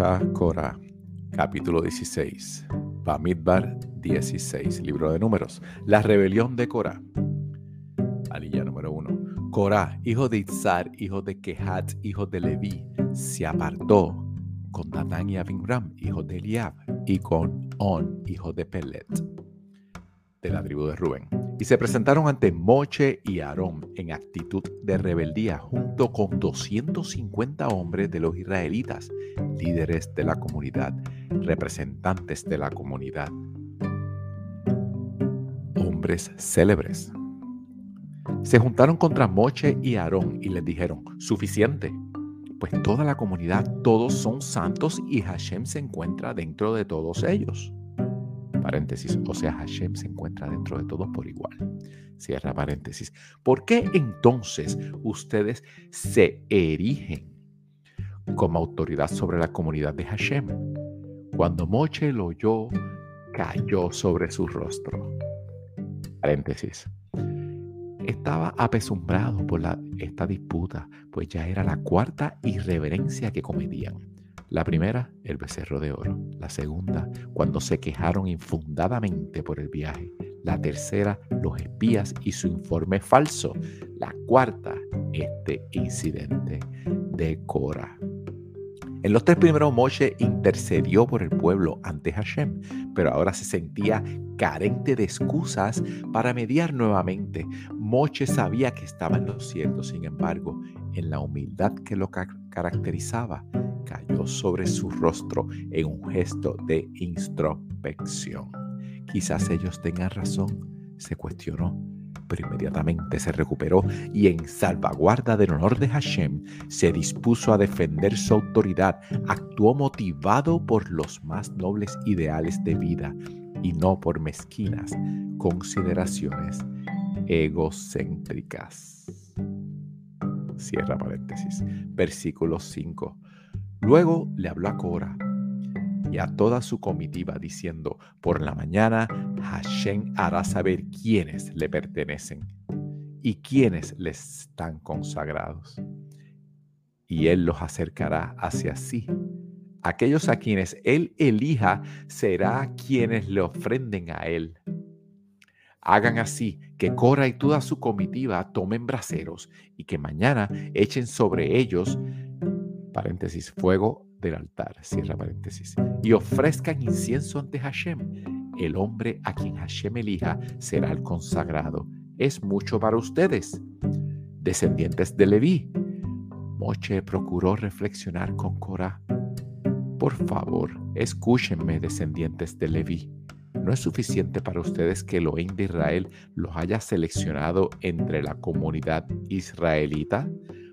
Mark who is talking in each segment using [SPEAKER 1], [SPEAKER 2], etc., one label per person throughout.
[SPEAKER 1] Parashá capítulo 16, Bamidbar 16, libro de números. La rebelión de Korah. Alilla número 1. Korah, hijo de Itzar, hijo de Kehat, hijo de Leví, se apartó con Datán y Abimram, hijo de Eliab, y con On, hijo de Pelet, de la tribu de Rubén y se presentaron ante Moche y Aarón en actitud de rebeldía junto con 250 hombres de los israelitas, líderes de la comunidad, representantes de la comunidad, hombres célebres. Se juntaron contra Moche y Aarón y les dijeron, suficiente, pues toda la comunidad, todos son santos y Hashem se encuentra dentro de todos ellos paréntesis, o sea, Hashem se encuentra dentro de todos por igual. Cierra paréntesis. ¿Por qué entonces ustedes se erigen como autoridad sobre la comunidad de Hashem? Cuando Moche lo oyó, cayó sobre su rostro. Paréntesis. Estaba apesumbrado por la, esta disputa, pues ya era la cuarta irreverencia que cometían. La primera, el becerro de oro. La segunda, cuando se quejaron infundadamente por el viaje. La tercera, los espías y su informe falso. La cuarta, este incidente de Cora. En los tres primeros, Moshe intercedió por el pueblo ante Hashem, pero ahora se sentía carente de excusas para mediar nuevamente. Moshe sabía que estaba en lo cierto, sin embargo, en la humildad que lo caracterizaba, cayó sobre su rostro en un gesto de introspección. Quizás ellos tengan razón, se cuestionó, pero inmediatamente se recuperó y en salvaguarda del honor de Hashem se dispuso a defender su autoridad, actuó motivado por los más nobles ideales de vida y no por mezquinas consideraciones egocéntricas. Cierra paréntesis. Versículo 5. Luego le habló a Cora y a toda su comitiva diciendo, por la mañana Hashem hará saber quiénes le pertenecen y quiénes les están consagrados. Y él los acercará hacia sí. Aquellos a quienes él elija será quienes le ofrenden a él. Hagan así que Cora y toda su comitiva tomen braseros y que mañana echen sobre ellos paréntesis, fuego del altar, cierra paréntesis, y ofrezcan incienso ante Hashem. El hombre a quien Hashem elija será el consagrado. Es mucho para ustedes, descendientes de Leví. Moche procuró reflexionar con Cora. Por favor, escúchenme, descendientes de Leví. ¿No es suficiente para ustedes que Elohim de Israel los haya seleccionado entre la comunidad israelita?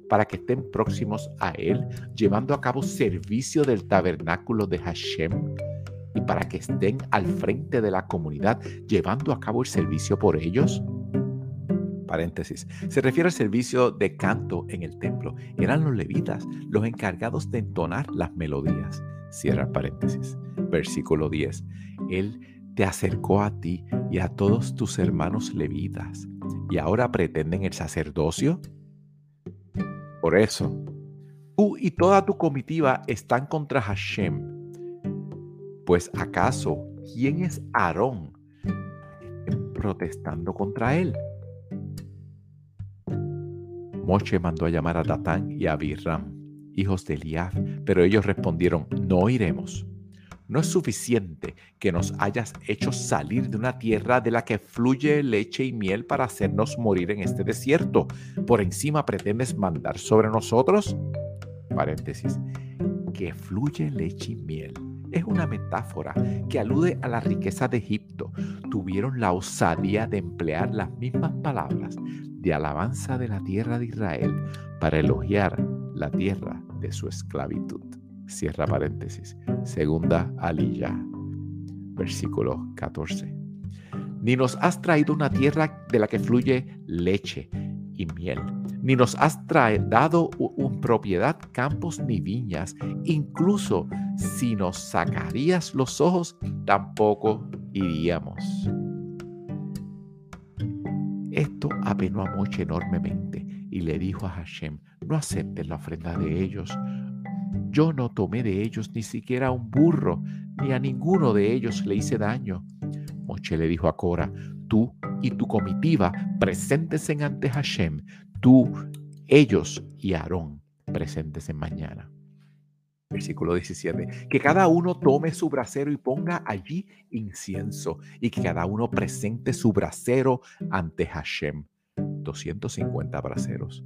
[SPEAKER 1] para que estén próximos a Él, llevando a cabo servicio del tabernáculo de Hashem y para que estén al frente de la comunidad, llevando a cabo el servicio por ellos. Paréntesis. Se refiere al servicio de canto en el templo. Eran los levitas los encargados de entonar las melodías. Cierra paréntesis. Versículo 10. Él te acercó a ti y a todos tus hermanos levitas y ahora pretenden el sacerdocio. Por eso, tú y toda tu comitiva están contra Hashem. Pues acaso, ¿quién es Aarón protestando contra él? Moche mandó a llamar a Datán y a Abiram, hijos de Eliab, pero ellos respondieron, no iremos. No es suficiente que nos hayas hecho salir de una tierra de la que fluye leche y miel para hacernos morir en este desierto. Por encima pretendes mandar sobre nosotros. Paréntesis. Que fluye leche y miel. Es una metáfora que alude a la riqueza de Egipto. Tuvieron la osadía de emplear las mismas palabras de alabanza de la tierra de Israel para elogiar la tierra de su esclavitud. Cierra paréntesis. Segunda Aliyah, versículo 14. Ni nos has traído una tierra de la que fluye leche y miel, ni nos has dado un propiedad, campos ni viñas. Incluso si nos sacarías los ojos, tampoco iríamos. Esto apenó a Moche enormemente y le dijo a Hashem, no aceptes la ofrenda de ellos, Yo no tomé de ellos ni siquiera un burro, ni a ninguno de ellos le hice daño. Moche le dijo a Cora, tú y tu comitiva presentes en ante Hashem, tú, ellos y Aarón presentes en mañana. Versículo 17. Que cada uno tome su brasero y ponga allí incienso, y que cada uno presente su brasero ante Hashem. 250 braseros.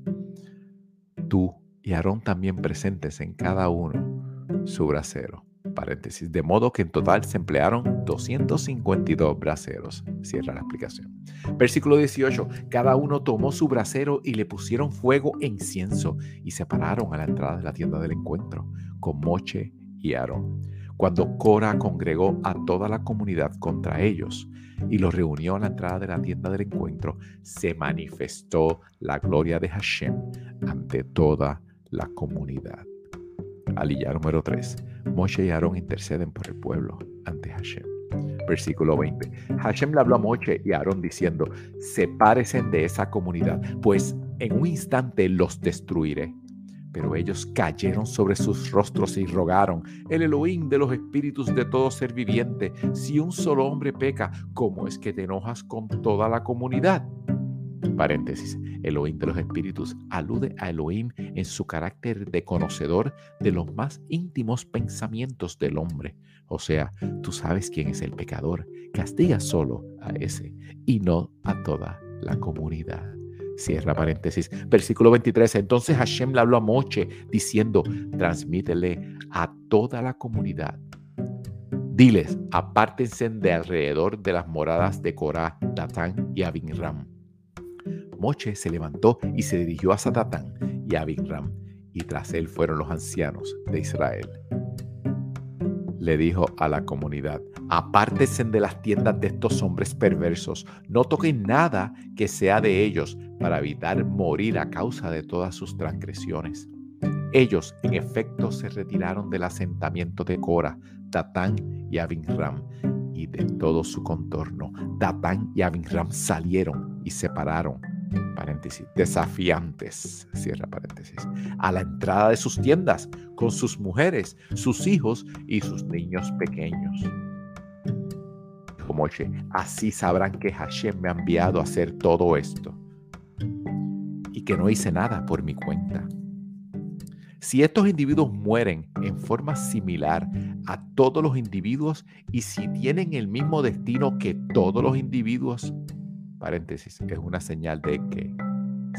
[SPEAKER 1] Tú y Aarón también presentes en cada uno su brasero. Paréntesis. De modo que en total se emplearon 252 braseros. Cierra la explicación. Versículo 18. Cada uno tomó su brasero y le pusieron fuego e incienso y se pararon a la entrada de la tienda del encuentro con Moche y Aarón. Cuando Cora congregó a toda la comunidad contra ellos y los reunió a la entrada de la tienda del encuentro, se manifestó la gloria de Hashem ante toda la comunidad. Aliyah número 3. Moche y Aarón interceden por el pueblo ante Hashem. Versículo 20. Hashem le habló a Moche y a Aarón diciendo, sepáresen de esa comunidad, pues en un instante los destruiré. Pero ellos cayeron sobre sus rostros y rogaron, el Elohim de los espíritus de todo ser viviente, si un solo hombre peca, ¿cómo es que te enojas con toda la comunidad? Paréntesis, Elohim de los espíritus alude a Elohim en su carácter de conocedor de los más íntimos pensamientos del hombre. O sea, tú sabes quién es el pecador, castiga solo a ese y no a toda la comunidad. Cierra paréntesis. Versículo 23. Entonces Hashem le habló a Moche diciendo, transmítele a toda la comunidad. Diles, apártense de alrededor de las moradas de Corá, Datán y Abinram. Moche se levantó y se dirigió a Satatán y a Abinram, y tras él fueron los ancianos de Israel le dijo a la comunidad, apártense de las tiendas de estos hombres perversos, no toquen nada que sea de ellos para evitar morir a causa de todas sus transgresiones. Ellos, en efecto, se retiraron del asentamiento de Cora, Datán y Abinram, y de todo su contorno. Datán y Abinram salieron y se pararon paréntesis, desafiantes, cierra paréntesis, a la entrada de sus tiendas con sus mujeres, sus hijos y sus niños pequeños. Así sabrán que Hashem me ha enviado a hacer todo esto y que no hice nada por mi cuenta. Si estos individuos mueren en forma similar a todos los individuos y si tienen el mismo destino que todos los individuos, paréntesis, es una señal de que,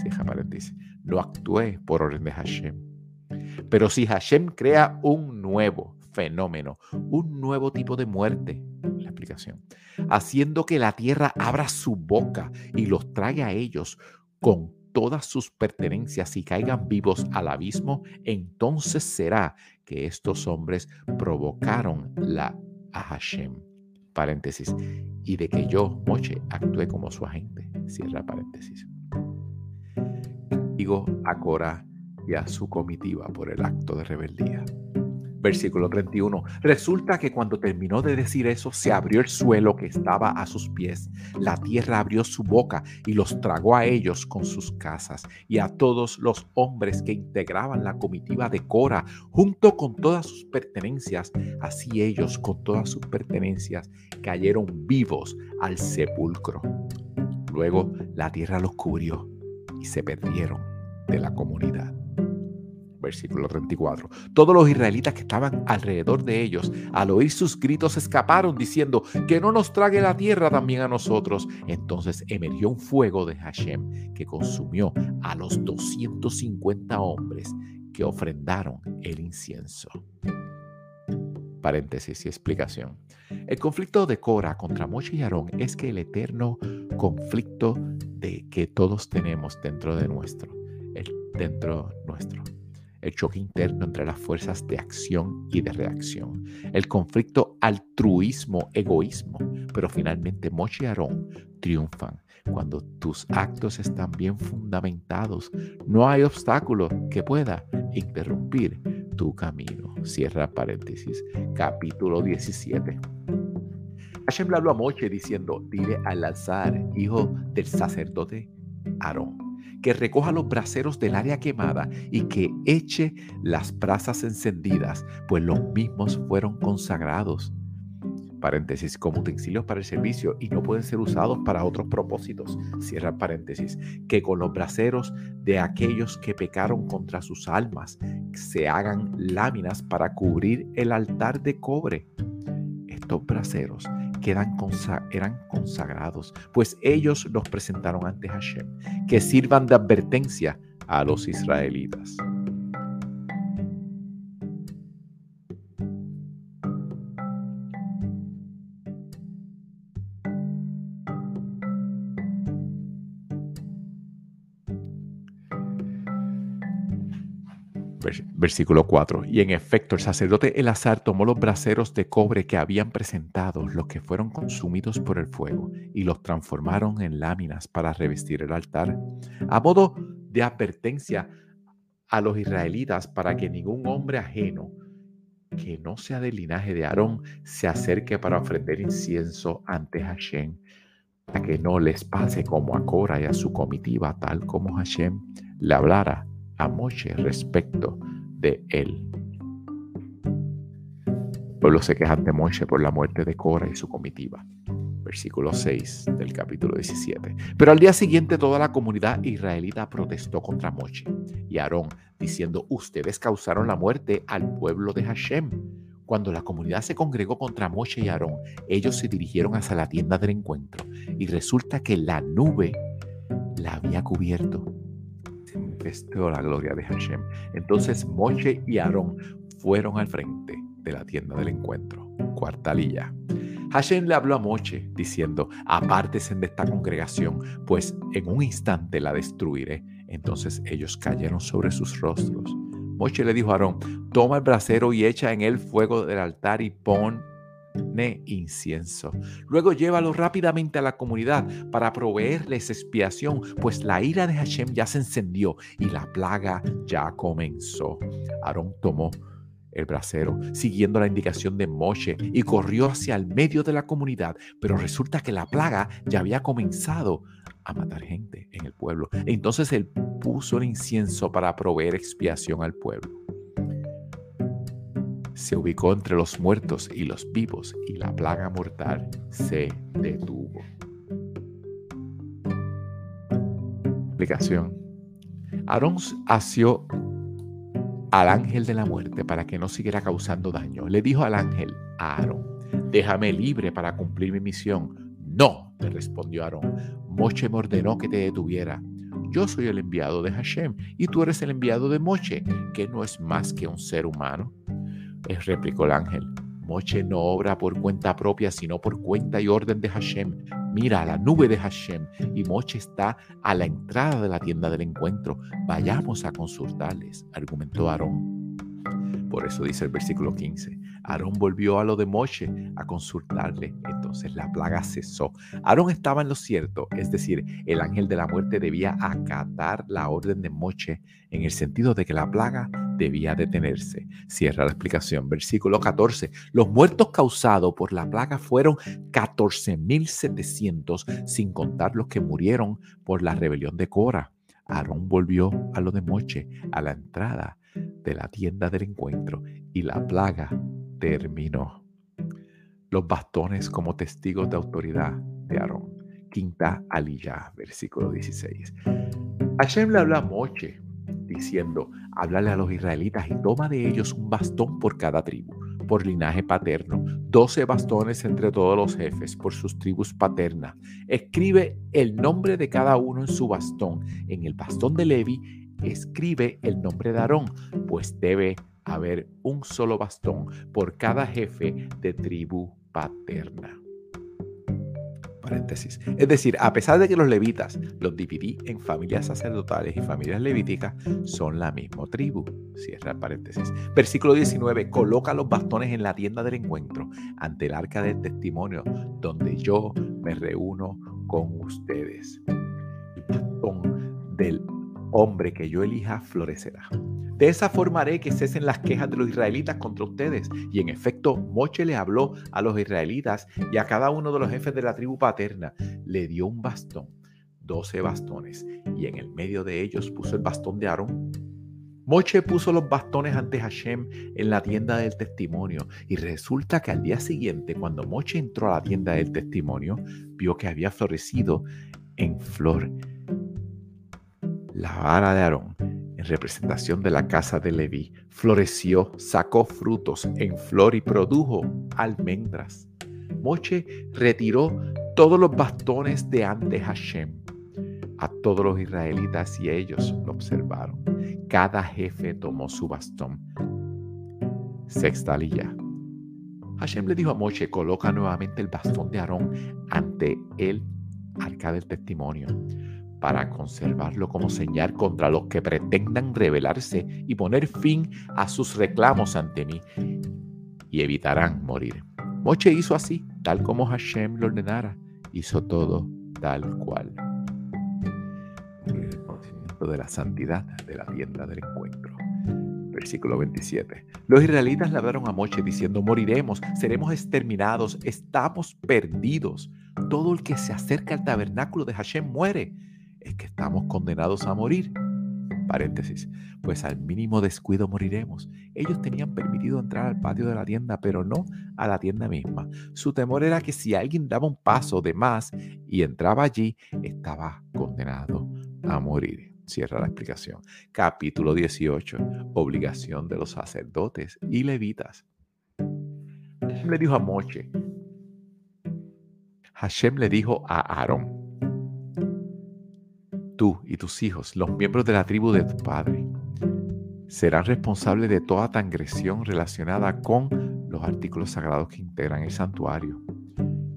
[SPEAKER 1] cierra paréntesis, no actúe por orden de Hashem. Pero si Hashem crea un nuevo fenómeno, un nuevo tipo de muerte, la explicación, haciendo que la tierra abra su boca y los trague a ellos con todas sus pertenencias y caigan vivos al abismo, entonces será que estos hombres provocaron la a Hashem paréntesis, y de que yo, Moche, actúe como su agente, cierra paréntesis. Digo a Cora y a su comitiva por el acto de rebeldía. Versículo 31. Resulta que cuando terminó de decir eso, se abrió el suelo que estaba a sus pies. La tierra abrió su boca y los tragó a ellos con sus casas y a todos los hombres que integraban la comitiva de Cora, junto con todas sus pertenencias. Así ellos, con todas sus pertenencias, cayeron vivos al sepulcro. Luego la tierra los cubrió y se perdieron de la comunidad versículo 34. Todos los israelitas que estaban alrededor de ellos, al oír sus gritos, escaparon diciendo, que no nos trague la tierra también a nosotros. Entonces emergió un fuego de Hashem que consumió a los 250 hombres que ofrendaron el incienso. Paréntesis y explicación. El conflicto de Cora contra Moshe y Aarón es que el eterno conflicto de que todos tenemos dentro de nuestro, el, dentro nuestro el choque interno entre las fuerzas de acción y de reacción, el conflicto altruismo-egoísmo, pero finalmente Moche y Aarón triunfan cuando tus actos están bien fundamentados. No hay obstáculo que pueda interrumpir tu camino. Cierra paréntesis. Capítulo 17. Hashem le habló a Moche diciendo, dile al alzar, hijo del sacerdote Aarón, que recoja los braseros del área quemada y que eche las brasas encendidas, pues los mismos fueron consagrados. Paréntesis, como utensilios para el servicio y no pueden ser usados para otros propósitos, cierra paréntesis, que con los braseros de aquellos que pecaron contra sus almas se hagan láminas para cubrir el altar de cobre. Estos braseros quedan eran consagrados, pues ellos los presentaron ante Hashem, que sirvan de advertencia a los israelitas. Versículo 4. Y en efecto, el sacerdote Elazar tomó los braseros de cobre que habían presentado, los que fueron consumidos por el fuego, y los transformaron en láminas para revestir el altar, a modo de advertencia a los israelitas para que ningún hombre ajeno que no sea del linaje de Aarón se acerque para ofrecer incienso ante Hashem, para que no les pase como a Cora y a su comitiva, tal como Hashem le hablara a Moshe respecto de él. El pueblo se queja ante Moshe por la muerte de Cora y su comitiva. Versículo 6 del capítulo 17. Pero al día siguiente toda la comunidad israelita protestó contra Moshe y Aarón, diciendo, ustedes causaron la muerte al pueblo de Hashem. Cuando la comunidad se congregó contra Moshe y Aarón, ellos se dirigieron hacia la tienda del encuentro y resulta que la nube la había cubierto manifestó la gloria de Hashem. Entonces Moshe y Aarón fueron al frente de la tienda del encuentro. Cuartalilla. Hashem le habló a Moshe diciendo, apártese de esta congregación, pues en un instante la destruiré. Entonces ellos cayeron sobre sus rostros. Moshe le dijo a Aarón, toma el brasero y echa en él fuego del altar y pon incienso. Luego llévalo rápidamente a la comunidad para proveerles expiación, pues la ira de Hashem ya se encendió y la plaga ya comenzó. Aarón tomó el brasero, siguiendo la indicación de Moshe, y corrió hacia el medio de la comunidad, pero resulta que la plaga ya había comenzado a matar gente en el pueblo. Entonces él puso el incienso para proveer expiación al pueblo se ubicó entre los muertos y los vivos y la plaga mortal se detuvo. Explicación. Aarón asió al ángel de la muerte para que no siguiera causando daño. Le dijo al ángel, Aarón, déjame libre para cumplir mi misión. No, le respondió Aarón. Moche me ordenó que te detuviera. Yo soy el enviado de Hashem y tú eres el enviado de Moche, que no es más que un ser humano replicó el ángel. Moche no obra por cuenta propia, sino por cuenta y orden de Hashem. Mira la nube de Hashem y Moche está a la entrada de la tienda del encuentro. Vayamos a consultarles, argumentó Aarón. Por eso dice el versículo 15. Aarón volvió a lo de Moshe a consultarle. Entonces la plaga cesó. Aarón estaba en lo cierto, es decir, el ángel de la muerte debía acatar la orden de Moshe en el sentido de que la plaga debía detenerse. Cierra la explicación. Versículo 14. Los muertos causados por la plaga fueron 14.700, sin contar los que murieron por la rebelión de Cora. Aarón volvió a lo de Moche, a la entrada de la tienda del encuentro, y la plaga terminó. Los bastones como testigos de autoridad de Aarón. Quinta aliyah, versículo 16. Hashem le habla a Moche diciendo, háblale a los israelitas y toma de ellos un bastón por cada tribu, por linaje paterno, doce bastones entre todos los jefes, por sus tribus paternas. Escribe el nombre de cada uno en su bastón. En el bastón de Levi, escribe el nombre de Aarón, pues debe haber un solo bastón por cada jefe de tribu paterna. Es decir, a pesar de que los levitas los dividí en familias sacerdotales y familias levíticas, son la misma tribu. Cierra paréntesis. Versículo 19. Coloca los bastones en la tienda del encuentro ante el arca del testimonio, donde yo me reúno con ustedes. El bastón del hombre que yo elija florecerá. De esa forma haré que cesen las quejas de los israelitas contra ustedes. Y en efecto, Moche le habló a los israelitas y a cada uno de los jefes de la tribu paterna. Le dio un bastón doce bastones y en el medio de ellos puso el bastón de Aarón. Moche puso los bastones ante Hashem en la tienda del testimonio y resulta que al día siguiente, cuando Moche entró a la tienda del testimonio, vio que había florecido en flor la vara de Aarón en representación de la casa de Leví, floreció, sacó frutos en flor y produjo almendras. Moche retiró todos los bastones de ante Hashem a todos los israelitas y ellos lo observaron. Cada jefe tomó su bastón. Sexta lilla. Hashem le dijo a Moche, coloca nuevamente el bastón de Aarón ante el arca del testimonio para conservarlo como señal contra los que pretendan rebelarse y poner fin a sus reclamos ante mí y evitarán morir. Moche hizo así, tal como Hashem lo ordenara, hizo todo tal cual. El conocimiento de la santidad de la tienda del encuentro. Versículo 27. Los israelitas le hablaron a Moche diciendo, moriremos, seremos exterminados, estamos perdidos. Todo el que se acerca al tabernáculo de Hashem muere es que estamos condenados a morir. Paréntesis, pues al mínimo descuido moriremos. Ellos tenían permitido entrar al patio de la tienda, pero no a la tienda misma. Su temor era que si alguien daba un paso de más y entraba allí, estaba condenado a morir. Cierra la explicación. Capítulo 18. Obligación de los sacerdotes y levitas. Hashem le dijo a Moche. Hashem le dijo a Aarón tú y tus hijos, los miembros de la tribu de tu padre, serán responsables de toda transgresión relacionada con los artículos sagrados que integran el santuario.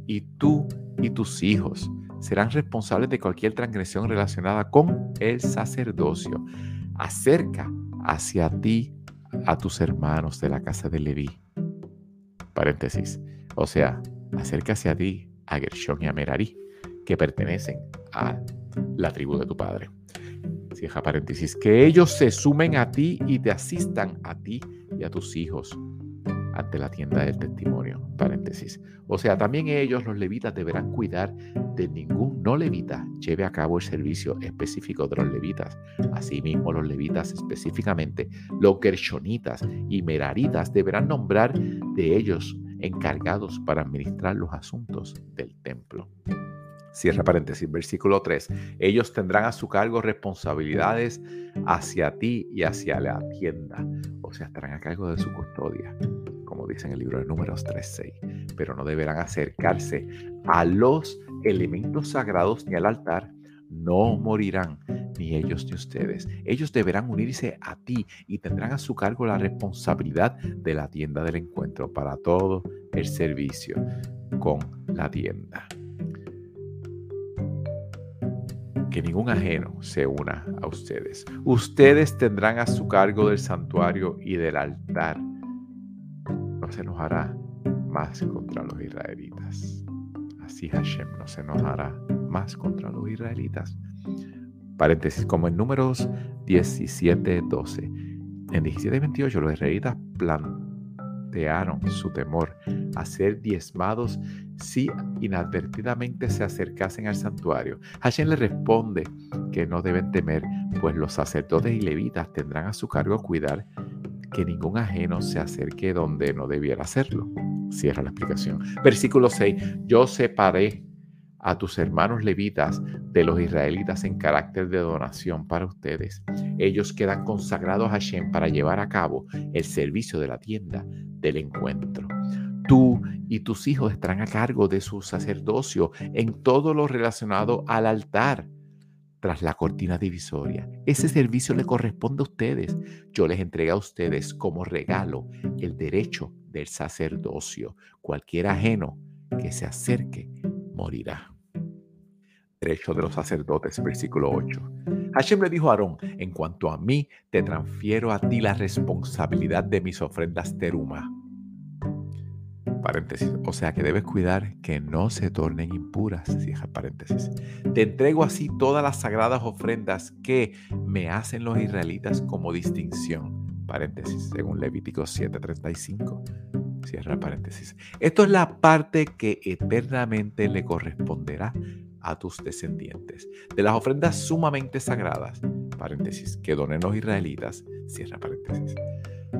[SPEAKER 1] Y tú y tus hijos serán responsables de cualquier transgresión relacionada con el sacerdocio. Acerca hacia ti a tus hermanos de la casa de Leví. Paréntesis. O sea, acerca hacia ti a Gershon y a Merari, que pertenecen a la tribu de tu padre. Cierra paréntesis. Que ellos se sumen a ti y te asistan a ti y a tus hijos ante la tienda del testimonio. O sea, también ellos, los levitas, deberán cuidar de ningún no levita lleve a cabo el servicio específico de los levitas. Asimismo, los levitas, específicamente los gershonitas y meraritas, deberán nombrar de ellos encargados para administrar los asuntos del templo. Cierra paréntesis, versículo 3. Ellos tendrán a su cargo responsabilidades hacia ti y hacia la tienda. O sea, estarán a cargo de su custodia, como dice en el libro de Números 3.6. Pero no deberán acercarse a los elementos sagrados ni al altar. No morirán ni ellos ni ustedes. Ellos deberán unirse a ti y tendrán a su cargo la responsabilidad de la tienda del encuentro para todo el servicio con la tienda. Que ningún ajeno se una a ustedes. Ustedes tendrán a su cargo del santuario y del altar. No se enojará más contra los israelitas. Así Hashem no se enojará más contra los israelitas. Paréntesis, como en números 17, 12. En 17, 28 los israelitas su temor a ser diezmados si inadvertidamente se acercasen al santuario. Hashem le responde que no deben temer, pues los sacerdotes y levitas tendrán a su cargo cuidar que ningún ajeno se acerque donde no debiera hacerlo. Cierra la explicación. Versículo 6. Yo separé a tus hermanos levitas de los israelitas en carácter de donación para ustedes. Ellos quedan consagrados a Hashem para llevar a cabo el servicio de la tienda del encuentro. Tú y tus hijos estarán a cargo de su sacerdocio en todo lo relacionado al altar tras la cortina divisoria. Ese servicio le corresponde a ustedes. Yo les entregué a ustedes como regalo el derecho del sacerdocio. Cualquier ajeno que se acerque morirá. Derecho de los sacerdotes, versículo 8. Hashem le dijo a Aarón, en cuanto a mí, te transfiero a ti la responsabilidad de mis ofrendas teruma paréntesis. O sea que debes cuidar que no se tornen impuras, cierra paréntesis. Te entrego así todas las sagradas ofrendas que me hacen los israelitas como distinción, paréntesis, según Levítico 7:35. Cierra paréntesis. Esto es la parte que eternamente le corresponderá a tus descendientes. De las ofrendas sumamente sagradas, que donen los israelitas, cierra paréntesis.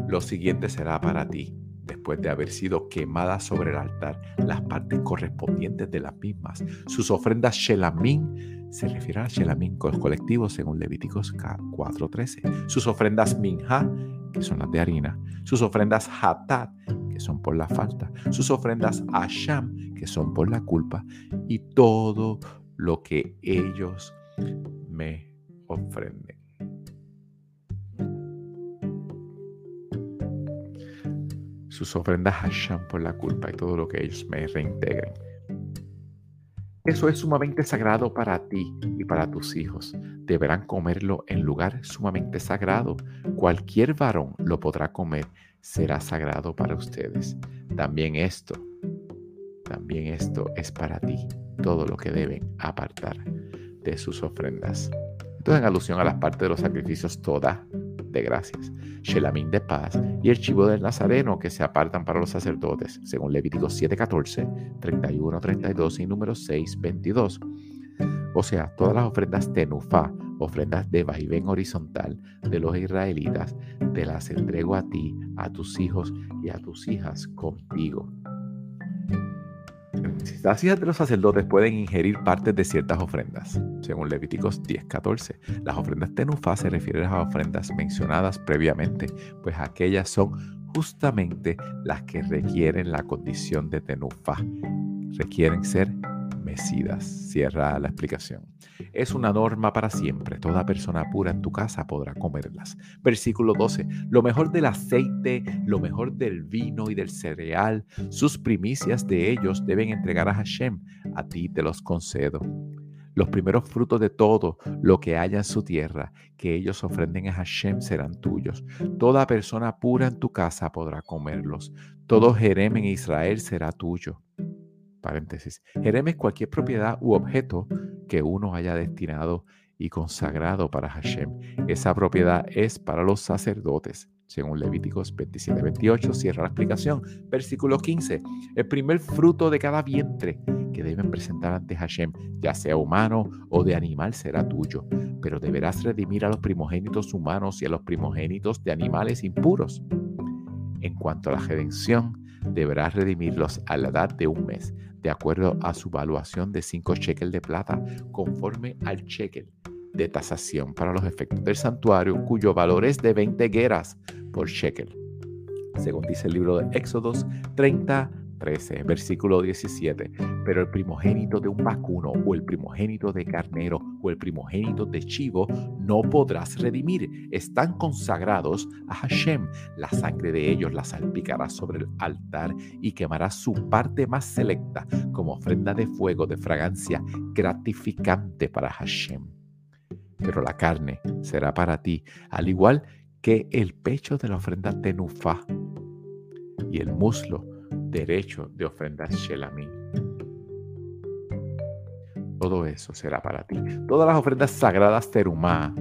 [SPEAKER 1] Lo siguiente será para ti, después de haber sido quemadas sobre el altar, las partes correspondientes de las mismas. Sus ofrendas Shelamín se refieren a Shelamín colectivos según Levíticos 4.13. Sus ofrendas Minha, que son las de harina. Sus ofrendas Hatat, que son por la falta. Sus ofrendas Asham, que son por la culpa. Y todo lo que ellos me ofrenden. sus ofrendas Hashem por la culpa y todo lo que ellos me reintegren. Eso es sumamente sagrado para ti y para tus hijos. Deberán comerlo en lugar sumamente sagrado. Cualquier varón lo podrá comer. Será sagrado para ustedes. También esto, también esto es para ti. Todo lo que deben apartar de sus ofrendas. Esto en alusión a las partes de los sacrificios todas gracias, Shelamín de paz y el chivo del Nazareno que se apartan para los sacerdotes, según Levíticos 7:14, 31, 32 y número 6, 22. O sea, todas las ofrendas tenufa, ofrendas de vaivén horizontal de los israelitas, te las entrego a ti, a tus hijos y a tus hijas contigo. Hijas de los sacerdotes pueden ingerir partes de ciertas ofrendas, según Levíticos 10:14. Las ofrendas tenufá se refieren a ofrendas mencionadas previamente, pues aquellas son justamente las que requieren la condición de tenufá. Requieren ser mecidas. Cierra la explicación. Es una norma para siempre. Toda persona pura en tu casa podrá comerlas. Versículo 12. Lo mejor del aceite, lo mejor del vino y del cereal, sus primicias de ellos deben entregar a Hashem. A ti te los concedo. Los primeros frutos de todo lo que haya en su tierra, que ellos ofrenden a Hashem, serán tuyos. Toda persona pura en tu casa podrá comerlos. Todo Jerem en Israel será tuyo paréntesis. Jerem es cualquier propiedad u objeto que uno haya destinado y consagrado para Hashem. Esa propiedad es para los sacerdotes. Según Levíticos 27, 28, cierra la explicación. Versículo 15. El primer fruto de cada vientre que deben presentar ante Hashem, ya sea humano o de animal, será tuyo. Pero deberás redimir a los primogénitos humanos y a los primogénitos de animales impuros. En cuanto a la redención, deberás redimirlos a la edad de un mes, de acuerdo a su valuación de 5 shekels de plata, conforme al shekel de tasación para los efectos del santuario, cuyo valor es de 20 gueras por shekel. Según dice el libro de Éxodos 30, 13, versículo 17. Pero el primogénito de un vacuno o el primogénito de carnero o el primogénito de chivo no podrás redimir. Están consagrados a Hashem. La sangre de ellos la salpicarás sobre el altar y quemarás su parte más selecta como ofrenda de fuego de fragancia gratificante para Hashem. Pero la carne será para ti, al igual que el pecho de la ofrenda tenufa y el muslo derecho de ofrendar Shelamín. Todo eso será para ti. Todas las ofrendas sagradas terumá,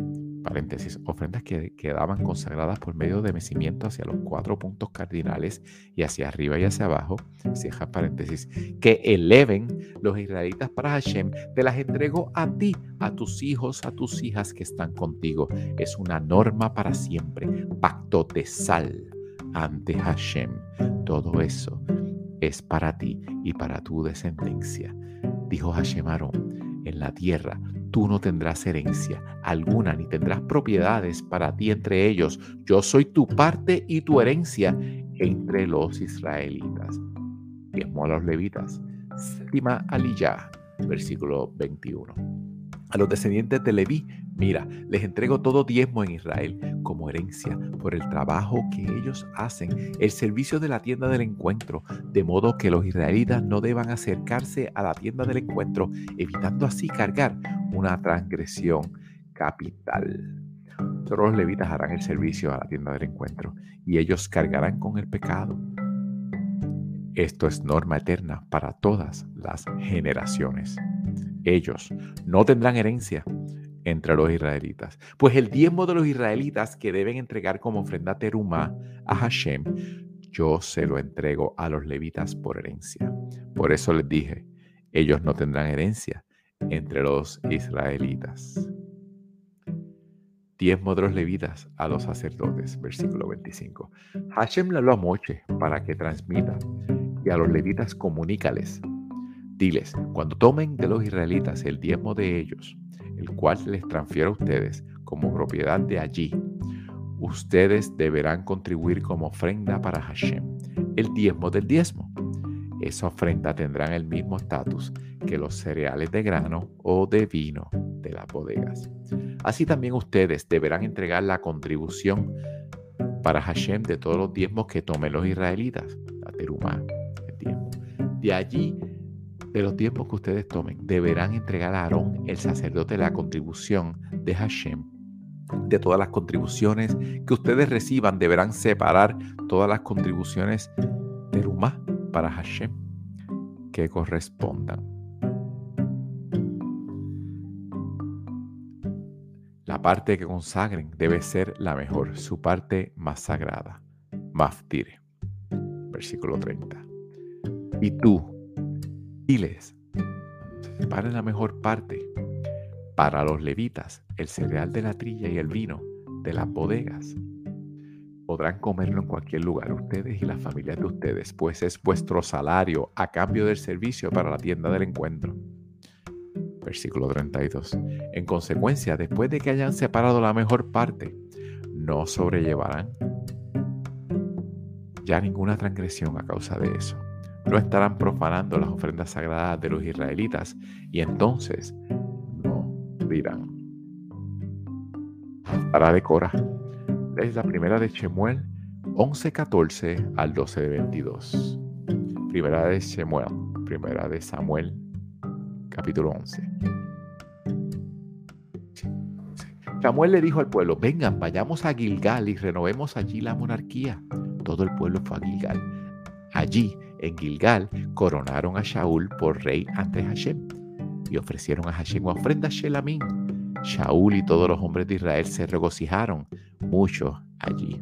[SPEAKER 1] paréntesis, ofrendas que quedaban consagradas por medio de mecimiento hacia los cuatro puntos cardinales y hacia arriba y hacia abajo, cierra paréntesis, que eleven los israelitas para Hashem, te las entrego a ti, a tus hijos, a tus hijas que están contigo. Es una norma para siempre, pacto de sal ante Hashem. Todo eso es para ti y para tu descendencia. Dijo Hashem en la tierra tú no tendrás herencia alguna, ni tendrás propiedades para ti entre ellos. Yo soy tu parte y tu herencia entre los israelitas. Diezmo a los levitas. Séptima aliyah, versículo 21. A los descendientes de Leví Mira, les entrego todo diezmo en Israel como herencia por el trabajo que ellos hacen, el servicio de la tienda del encuentro, de modo que los israelitas no deban acercarse a la tienda del encuentro, evitando así cargar una transgresión capital. Solo los levitas harán el servicio a la tienda del encuentro y ellos cargarán con el pecado. Esto es norma eterna para todas las generaciones. Ellos no tendrán herencia entre los israelitas. Pues el diezmo de los israelitas que deben entregar como ofrenda teruma a Hashem, yo se lo entrego a los levitas por herencia. Por eso les dije, ellos no tendrán herencia entre los israelitas. Diezmo de los levitas a los sacerdotes, versículo 25. Hashem le habló a Moche para que transmita y a los levitas comunícales. Cuando tomen de los israelitas el diezmo de ellos, el cual les transfiero a ustedes como propiedad de allí, ustedes deberán contribuir como ofrenda para Hashem el diezmo del diezmo. Esa ofrenda tendrá el mismo estatus que los cereales de grano o de vino de las bodegas. Así también ustedes deberán entregar la contribución para Hashem de todos los diezmos que tomen los israelitas, la terumá, el diezmo. De allí, de los diezmos que ustedes tomen, deberán entregar a Aarón, el sacerdote, la contribución de Hashem de todas las contribuciones que ustedes reciban, deberán separar todas las contribuciones de Rumá para Hashem que correspondan. La parte que consagren debe ser la mejor, su parte más sagrada. Maftire. Versículo 30. Y tú, diles, separen la mejor parte para los levitas, el cereal de la trilla y el vino de las bodegas. Podrán comerlo en cualquier lugar, ustedes y las familias de ustedes, pues es vuestro salario a cambio del servicio para la tienda del encuentro. Versículo 32. En consecuencia, después de que hayan separado la mejor parte, no sobrellevarán ya ninguna transgresión a causa de eso. No estarán profanando las ofrendas sagradas de los israelitas y entonces dirán. Para de Cora. Es la primera de Chemuel 11:14 al 12 de 22. Primera de Chemuel, primera de Samuel, capítulo 11. Samuel le dijo al pueblo, vengan, vayamos a Gilgal y renovemos allí la monarquía. Todo el pueblo fue a Gilgal. Allí, en Gilgal, coronaron a Shaul por rey ante Hashem y ofrecieron a Hashem ofrenda Shelamín. Shaul y todos los hombres de Israel se regocijaron mucho allí.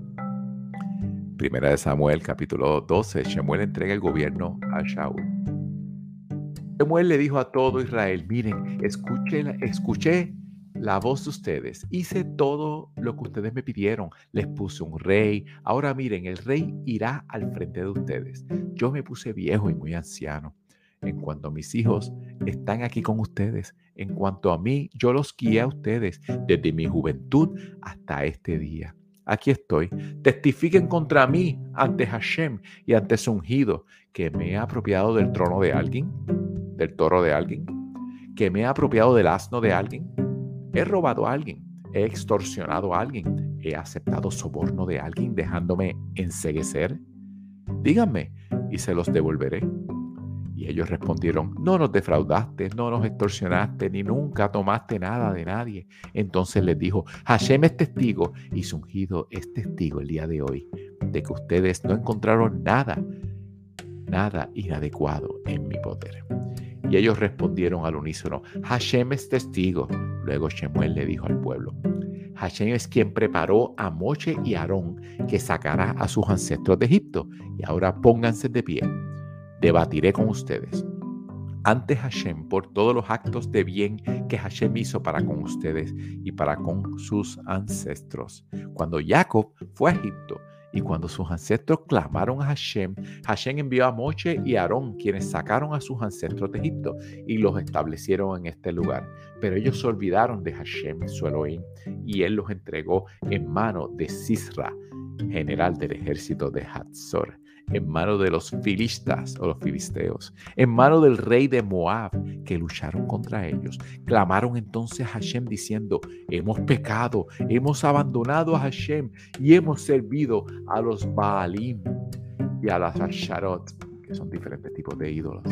[SPEAKER 1] Primera de Samuel, capítulo 12. Shemuel entrega el gobierno a Shaul. Shemuel le dijo a todo Israel, miren, escuché, escuché la voz de ustedes, hice todo lo que ustedes me pidieron, les puse un rey, ahora miren, el rey irá al frente de ustedes. Yo me puse viejo y muy anciano en cuanto a mis hijos están aquí con ustedes. En cuanto a mí, yo los guié a ustedes desde mi juventud hasta este día. Aquí estoy. Testifiquen contra mí ante Hashem y ante su ungido que me he apropiado del trono de alguien, del toro de alguien, que me he apropiado del asno de alguien. He robado a alguien, he extorsionado a alguien, he aceptado soborno de alguien dejándome enseguecer. Díganme y se los devolveré. Y ellos respondieron, no nos defraudaste, no nos extorsionaste, ni nunca tomaste nada de nadie. Entonces les dijo, Hashem es testigo y su ungido es testigo el día de hoy de que ustedes no encontraron nada, nada inadecuado en mi poder. Y ellos respondieron al unísono, Hashem es testigo. Luego Shemuel le dijo al pueblo, Hashem es quien preparó a Moche y Aarón que sacará a sus ancestros de Egipto. Y ahora pónganse de pie debatiré con ustedes ante Hashem por todos los actos de bien que Hashem hizo para con ustedes y para con sus ancestros. Cuando Jacob fue a Egipto y cuando sus ancestros clamaron a Hashem, Hashem envió a Moche y Aarón, quienes sacaron a sus ancestros de Egipto y los establecieron en este lugar. Pero ellos se olvidaron de Hashem, su Elohim, y él los entregó en mano de Sisra, general del ejército de Hatzor en mano de los filistas o los filisteos, en mano del rey de Moab, que lucharon contra ellos. Clamaron entonces a Hashem diciendo, hemos pecado, hemos abandonado a Hashem y hemos servido a los Baalim y a las Asharot, que son diferentes tipos de ídolos.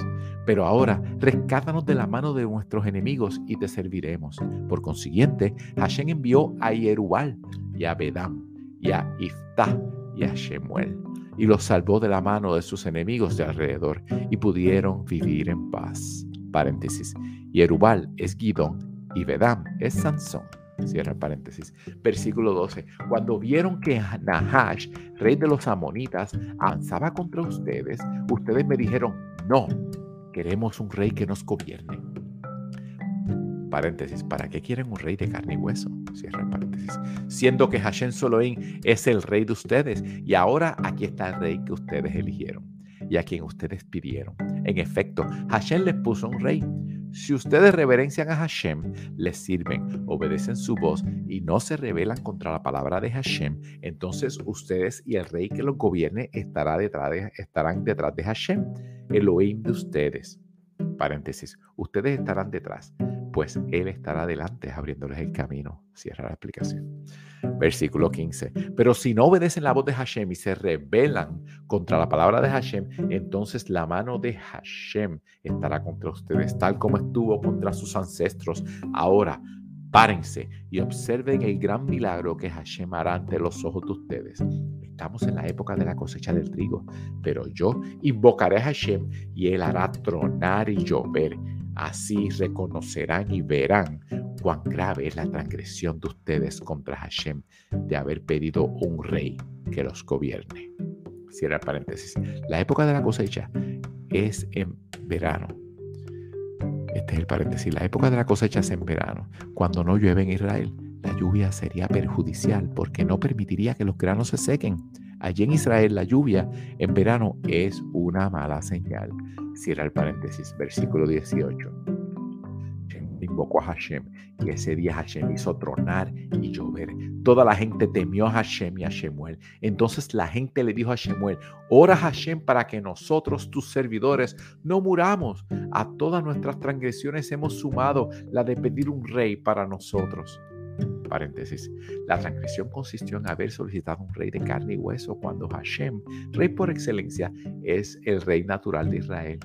[SPEAKER 1] Pero ahora, rescátanos de la mano de nuestros enemigos y te serviremos. Por consiguiente, Hashem envió a Yerubal y a Bedam y a Iftah y a Shemuel y los salvó de la mano de sus enemigos de alrededor y pudieron vivir en paz. Paréntesis. Yerubal es Gidón y Bedam es Sansón. Cierra paréntesis. Versículo 12. Cuando vieron que Nahash, rey de los amonitas, avanzaba contra ustedes, ustedes me dijeron, no, queremos un rey que nos gobierne. Paréntesis, ¿para qué quieren un rey de carne y hueso? Cierra el paréntesis. Siendo que Hashem Soloim es el rey de ustedes y ahora aquí está el rey que ustedes eligieron y a quien ustedes pidieron. En efecto, Hashem les puso un rey. Si ustedes reverencian a Hashem, les sirven, obedecen su voz y no se rebelan contra la palabra de Hashem, entonces ustedes y el rey que los gobierne estará detrás de, estarán detrás de Hashem, Elohim de ustedes. Paréntesis, ustedes estarán detrás, pues Él estará delante abriéndoles el camino. Cierra la explicación. Versículo 15. Pero si no obedecen la voz de Hashem y se rebelan contra la palabra de Hashem, entonces la mano de Hashem estará contra ustedes, tal como estuvo contra sus ancestros. Ahora, párense y observen el gran milagro que Hashem hará ante los ojos de ustedes. Estamos en la época de la cosecha del trigo, pero yo invocaré a Hashem y él hará tronar y llover. Así reconocerán y verán cuán grave es la transgresión de ustedes contra Hashem de haber pedido un rey que los gobierne. Cierra paréntesis. La época de la cosecha es en verano. Este es el paréntesis. La época de la cosecha es en verano, cuando no llueve en Israel. La lluvia sería perjudicial porque no permitiría que los granos se sequen. Allí en Israel la lluvia en verano es una mala señal. Cierra el paréntesis, versículo 18 invocó a Hashem y ese día Hashem hizo tronar y llover. Toda la gente temió a Hashem y a Shemuel. Entonces la gente le dijo a Shemuel, ora Hashem para que nosotros, tus servidores, no muramos. A todas nuestras transgresiones hemos sumado la de pedir un rey para nosotros. Paréntesis. La transgresión consistió en haber solicitado un rey de carne y hueso cuando Hashem, rey por excelencia, es el rey natural de Israel.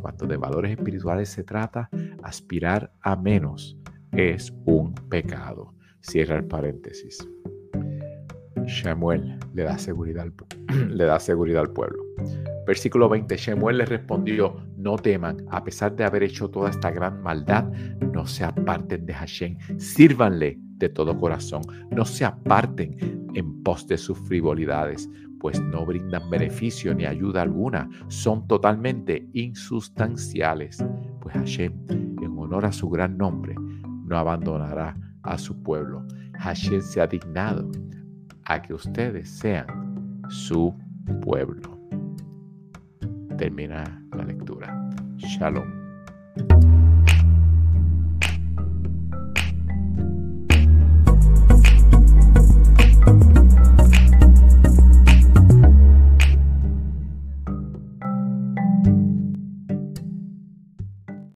[SPEAKER 1] Cuando de valores espirituales se trata, aspirar a menos es un pecado. Cierra el paréntesis. Shemuel le da seguridad al, le da seguridad al pueblo. Versículo 20. Shemuel le respondió, no teman, a pesar de haber hecho toda esta gran maldad, no se aparten de Hashem, sírvanle de todo corazón, no se aparten en pos de sus frivolidades, pues no brindan beneficio ni ayuda alguna, son totalmente insustanciales, pues Hashem, en honor a su gran nombre, no abandonará a su pueblo. Hashem se ha dignado a que ustedes sean su pueblo. Termina la lectura. Shalom.